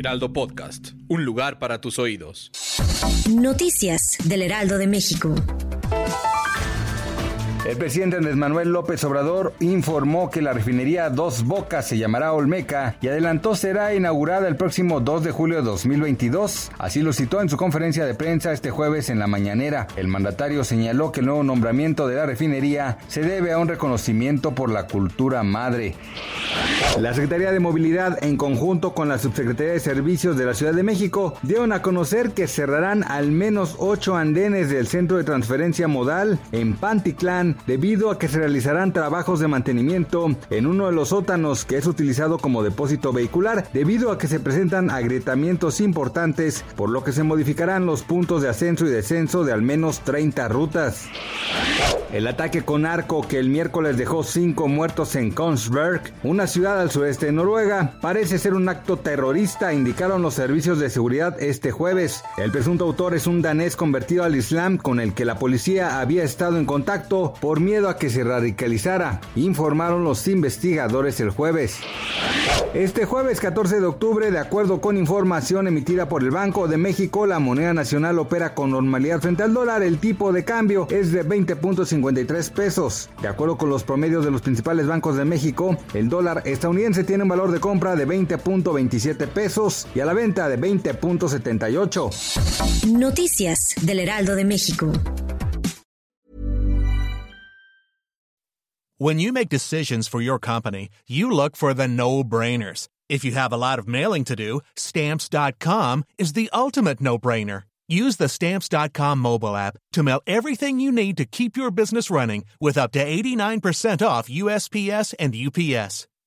Heraldo Podcast. Un lugar para tus oídos. Noticias del Heraldo de México. El presidente Andrés Manuel López Obrador informó que la refinería Dos Bocas se llamará Olmeca y adelantó será inaugurada el próximo 2 de julio de 2022. Así lo citó en su conferencia de prensa este jueves en la mañanera. El mandatario señaló que el nuevo nombramiento de la refinería se debe a un reconocimiento por la cultura madre. La Secretaría de Movilidad, en conjunto con la Subsecretaría de Servicios de la Ciudad de México, dieron a conocer que cerrarán al menos ocho andenes del Centro de Transferencia Modal en Panticlán debido a que se realizarán trabajos de mantenimiento en uno de los sótanos que es utilizado como depósito vehicular debido a que se presentan agrietamientos importantes, por lo que se modificarán los puntos de ascenso y descenso de al menos 30 rutas. El ataque con arco que el miércoles dejó cinco muertos en Kongsberg, una ciudad al sureste de Noruega, parece ser un acto terrorista, indicaron los servicios de seguridad este jueves. El presunto autor es un danés convertido al Islam con el que la policía había estado en contacto por miedo a que se radicalizara, informaron los investigadores el jueves. Este jueves 14 de octubre, de acuerdo con información emitida por el Banco de México, la moneda nacional opera con normalidad frente al dólar. El tipo de cambio es de 20.53 pesos. De acuerdo con los promedios de los principales bancos de México, el dólar estadounidense tiene un valor de compra de 20.27 pesos y a la venta de 20.78. Noticias del Heraldo de México. When you make decisions for your company, you look for the no-brainers. If you have a lot of mailing to do, stamps.com is the ultimate no-brainer. Use the stamps.com mobile app to mail everything you need to keep your business running with up to 89% off USPS and UPS.